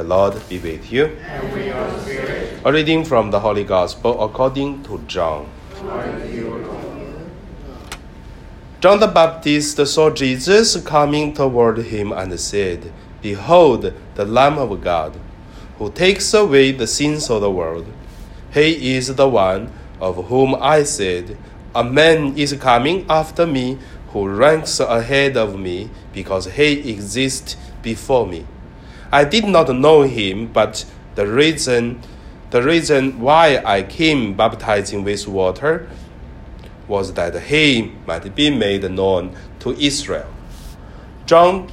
The Lord be with you. And with your spirit. A reading from the Holy Gospel according to John. John the Baptist saw Jesus coming toward him and said, Behold, the Lamb of God, who takes away the sins of the world. He is the one of whom I said, A man is coming after me who ranks ahead of me because he exists before me. I did not know him, but the reason the reason why I came baptizing with water was that he might be made known to Israel. John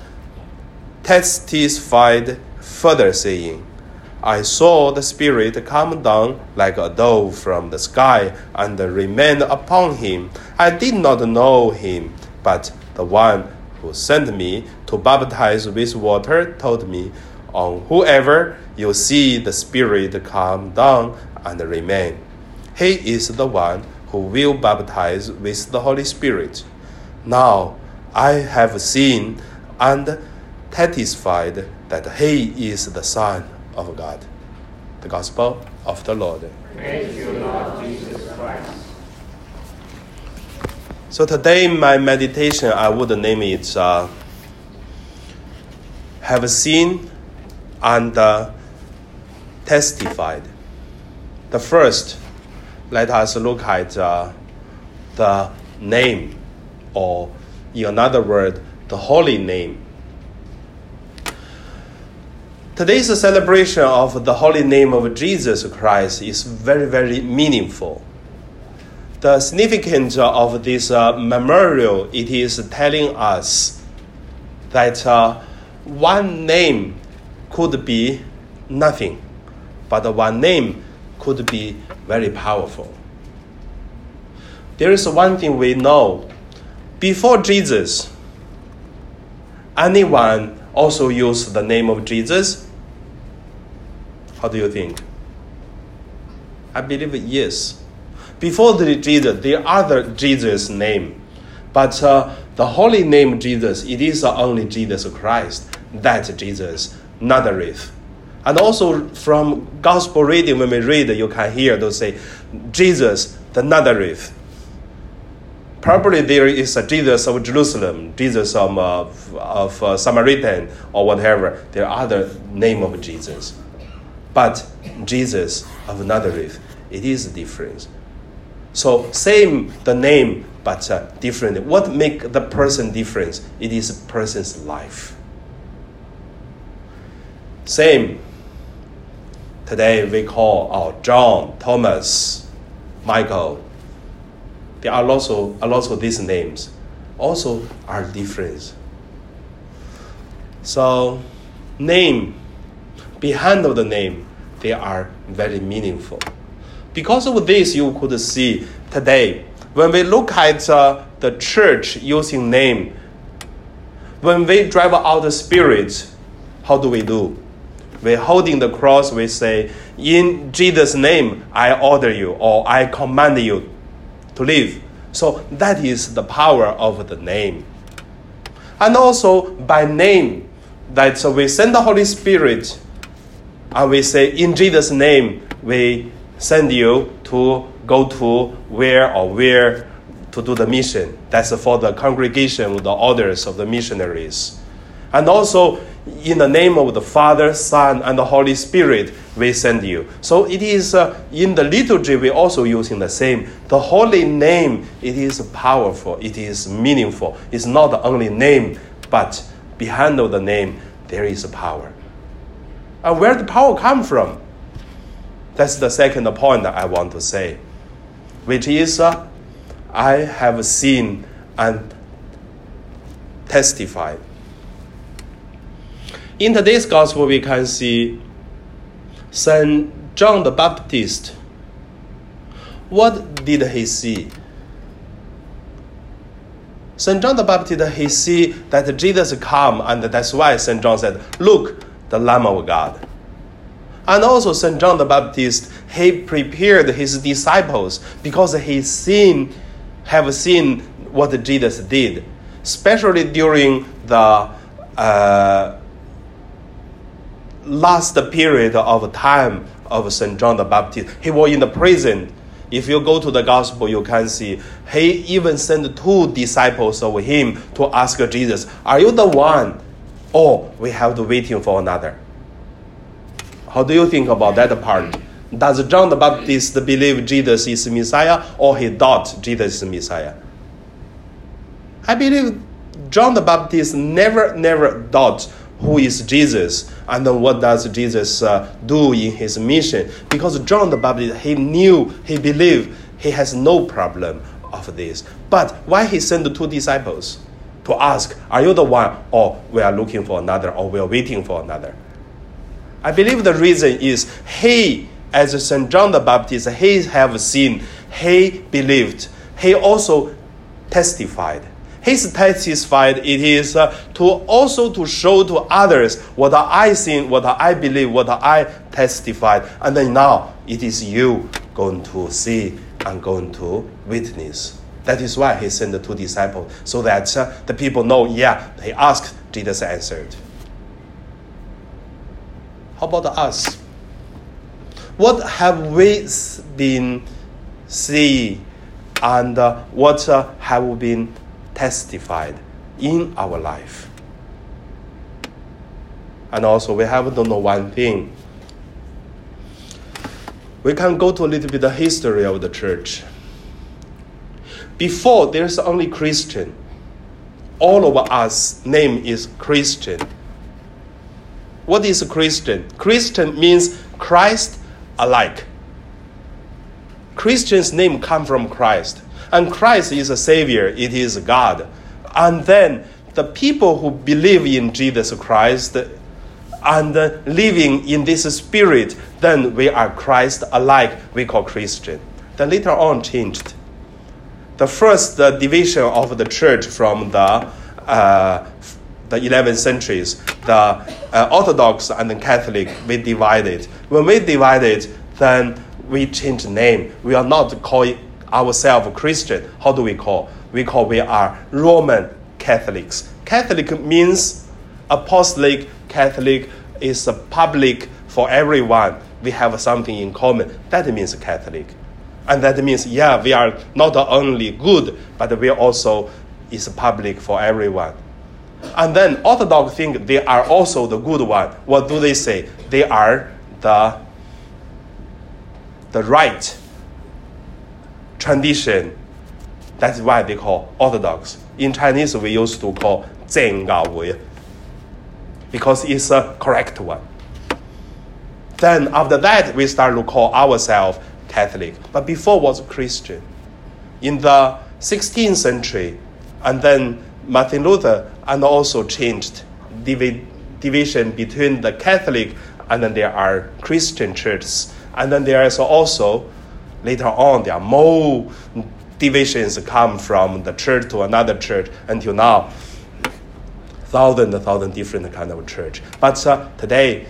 testified further, saying, I saw the Spirit come down like a dove from the sky and remain upon him. I did not know him, but the one who sent me to baptize with water told me, On whoever you see the Spirit come down and remain, he is the one who will baptize with the Holy Spirit. Now I have seen and testified that he is the Son of God. The Gospel of the Lord. You, Lord Jesus Christ. So today, my meditation, I would name it uh, Have Seen and uh, Testified. The first, let us look at uh, the name, or in another word, the holy name. Today's celebration of the holy name of Jesus Christ is very, very meaningful. The significance of this uh, memorial it is telling us that uh, one name could be nothing, but one name could be very powerful. There is one thing we know before Jesus, anyone also used the name of Jesus? How do you think? I believe yes. Before the Jesus, are other Jesus name, but uh, the holy name Jesus, it is only Jesus Christ. That Jesus Nazareth. And also from gospel reading, when we read, you can hear those say, Jesus the Nazareth. Probably there is a Jesus of Jerusalem, Jesus of, uh, of uh, Samaritan, or whatever. There are other name of Jesus. But Jesus of Nazareth, it is different. So same the name, but uh, different. What make the person different? It is a person's life. Same. Today we call our John, Thomas, Michael. There are also of these names, also are different. So, name behind of the name, they are very meaningful. Because of this, you could see today when we look at uh, the church using name, when we drive out the spirit, how do we do? We're holding the cross, we say, In Jesus' name, I order you or I command you to live. So that is the power of the name. And also by name, that so we send the Holy Spirit and we say, In Jesus' name, we send you to go to where or where to do the mission. That's for the congregation, the orders of the missionaries. And also, in the name of the Father, Son, and the Holy Spirit, we send you. So it is uh, in the liturgy we also using the same. The holy name it is powerful. It is meaningful. It's not the only name, but behind of the name there is a power. And where the power come from? That's the second point I want to say, which is uh, I have seen and testified. In today's gospel, we can see Saint John the Baptist. What did he see? Saint John the Baptist, he see that Jesus come, and that's why Saint John said, "Look, the Lamb of God." And also Saint John the Baptist, he prepared his disciples because he seen, have seen what Jesus did, especially during the uh, last period of time of St. John the Baptist. He was in the prison. If you go to the gospel, you can see he even sent two disciples of him to ask Jesus, Are you the one? Or we have to waiting for another. How do you think about that part? Does John the Baptist believe Jesus is Messiah or he thought Jesus is Messiah? I believe John the Baptist never, never thought who is Jesus and what does Jesus uh, do in his mission. Because John the Baptist, he knew, he believed, he has no problem of this. But why he sent the two disciples to ask, are you the one, or we are looking for another, or we are waiting for another? I believe the reason is he, as St. John the Baptist, he have seen, he believed, he also testified his testified it is uh, to also to show to others what I seen, what I believe, what I testified, and then now it is you going to see and going to witness. That is why he sent the two disciples, so that uh, the people know, yeah, he asked, Jesus answered. How about us? What have we been seeing and uh, what uh, have been testified in our life. And also, we have to know one thing. We can go to a little bit the history of the church. Before, there's only Christian. All of us name is Christian. What is Christian? Christian means Christ alike. Christian's name come from Christ. And Christ is a Savior, it is God. And then the people who believe in Jesus Christ and living in this spirit, then we are Christ alike, we call Christian. Then later on changed. The first uh, division of the church from the uh, the 11th centuries, the uh, Orthodox and the Catholic, we divided. When we divided, then we changed name. We are not calling ourselves Christian, how do we call? We call we are Roman Catholics. Catholic means apostolic Catholic is public for everyone. We have something in common. That means Catholic. And that means, yeah, we are not only good, but we also is public for everyone. And then Orthodox think they are also the good one. What do they say? They are the, the right tradition. That's why they call Orthodox. In Chinese, we used to call Wei because it's a correct one. Then after that, we start to call ourselves Catholic. But before was Christian. In the 16th century, and then Martin Luther and also changed division between the Catholic and then there are Christian churches. And then there is also Later on, there are more divisions come from the church to another church until now, thousand, thousand different kind of church. But uh, today,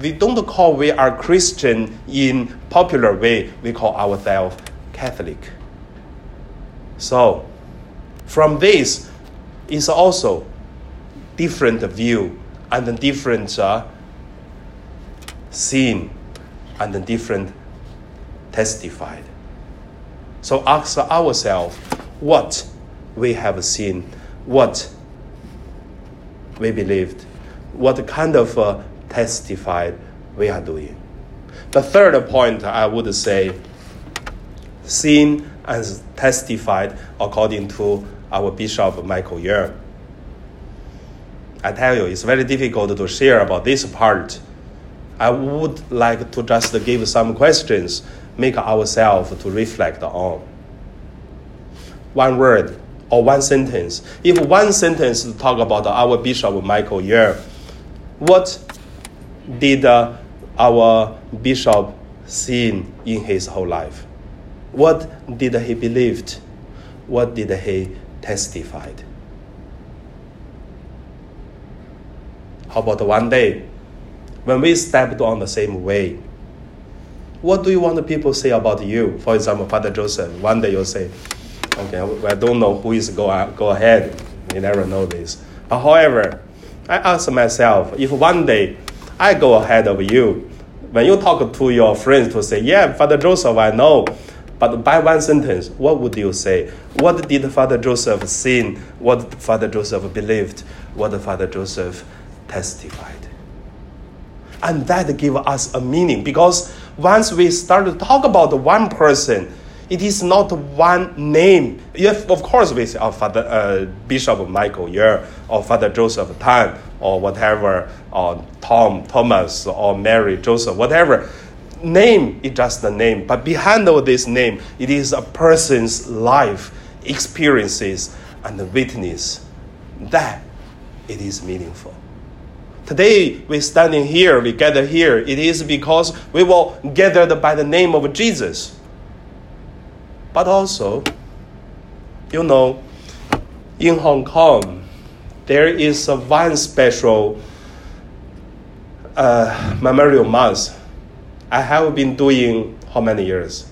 we don't call we are Christian in popular way. We call ourselves Catholic. So, from this is also different view and a different uh, scene and a different testified. So ask ourselves what we have seen, what we believed, what kind of uh, testified we are doing. The third point I would say, seen and testified according to our Bishop Michael Yeung. I tell you, it's very difficult to share about this part. I would like to just give some questions make ourselves to reflect on. One word or one sentence. If one sentence talk about our Bishop Michael Yeung, what did uh, our bishop see in his whole life? What did he believed? What did he testified? How about one day when we stepped on the same way? What do you want the people say about you? For example, Father Joseph, one day you'll say, okay, I don't know who is go, go ahead. You never know this. But however, I ask myself, if one day I go ahead of you. When you talk to your friends to say, yeah, Father Joseph, I know, but by one sentence, what would you say? What did Father Joseph sin? What Father Joseph believed? What Father Joseph testified? And that give us a meaning because once we start to talk about one person, it is not one name. If, of course, we say oh, Father uh, Bishop Michael Yeung or Father Joseph Tan or whatever, or Tom, Thomas, or Mary, Joseph, whatever. Name is just the name, but behind all this name, it is a person's life, experiences, and witness. That it is meaningful. Today, we're standing here, we gather here, it is because we were gathered by the name of Jesus. But also, you know, in Hong Kong, there is a one special uh, memorial mass. I have been doing how many years?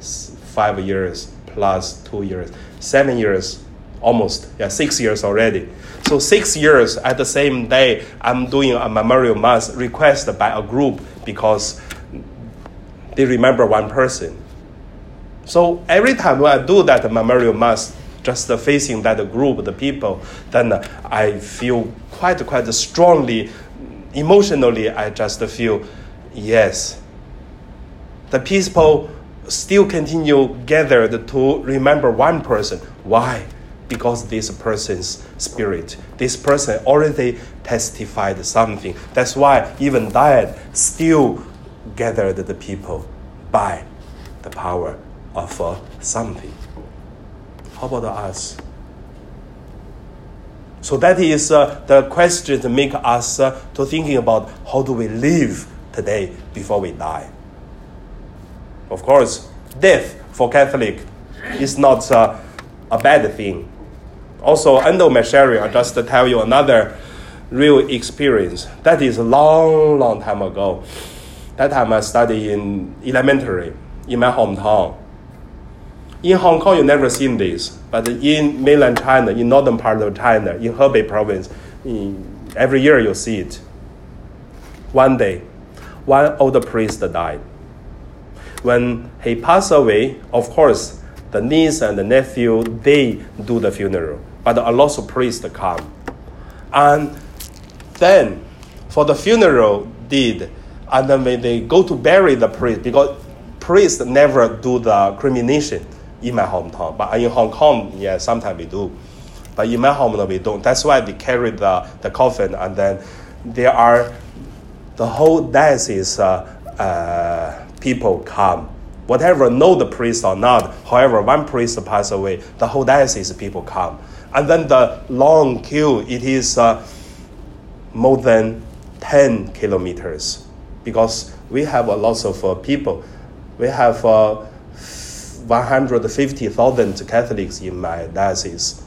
Five years plus two years, seven years, almost, yeah, six years already. So six years at the same day, I'm doing a memorial mass requested by a group because they remember one person. So every time when I do that memorial mass, just facing that group, the people, then I feel quite, quite strongly, emotionally, I just feel, yes, the people still continue gathered to remember one person. Why? Because this person's spirit, this person already testified something. That's why even that still gathered the people by the power of uh, something. How about us? So that is uh, the question to make us uh, to thinking about how do we live today before we die. Of course, death for Catholic is not uh, a bad thing. Also, under my sharing, I just tell you another real experience. That is a long, long time ago. That time I studied in elementary in my hometown. In Hong Kong, you never seen this, but in mainland China, in northern part of China, in Hebei province, in, every year you see it. One day, one older priest died. When he passed away, of course, the niece and the nephew they do the funeral, but a lot of priests come, and then for the funeral did, and then when they go to bury the priest, because priests never do the cremation in my hometown. But in Hong Kong, yeah, sometimes we do. But in my hometown, we don't. That's why they carry the, the coffin, and then there are the whole diocese uh, uh, people come. Whatever, know the priest or not, however, one priest pass away, the whole diocese people come. And then the long queue, it is uh, more than 10 kilometers because we have a lot of uh, people. We have uh, 150,000 Catholics in my diocese.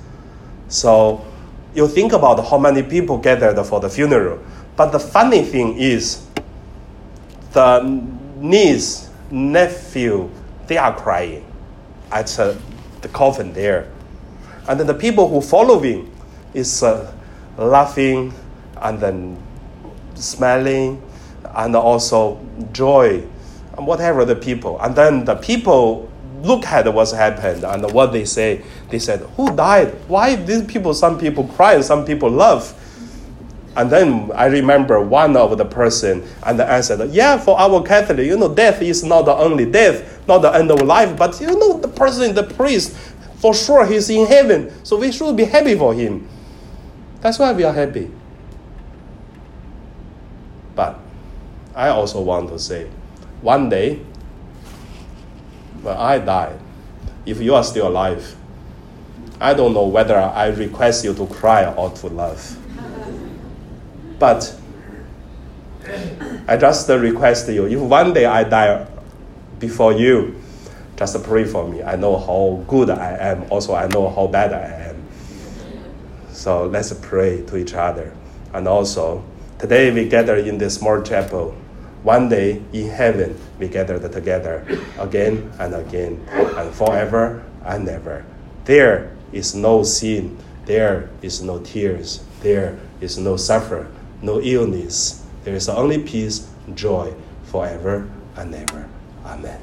So you think about how many people gathered for the funeral. But the funny thing is, the niece, nephew, they are crying at uh, the coffin there. And then the people who following is uh, laughing and then smiling and also joy and whatever the people. And then the people look at what's happened and what they say. They said, Who died? Why these people, some people cry and some people love? And then I remember one of the person and I answered, Yeah, for our Catholic, you know, death is not the only death, not the end of life, but you know, the person, the priest, for sure he's in heaven. So we should be happy for him. That's why we are happy. But I also want to say, one day when I die, if you are still alive, I don't know whether I request you to cry or to laugh. But I just request you, if one day I die before you, just pray for me. I know how good I am. Also, I know how bad I am. So let's pray to each other. And also, today we gather in this small chapel one day in heaven we gathered together again and again and forever and ever. There is no sin, there is no tears, there is no suffering, no illness. There is only peace, joy forever and ever. Amen.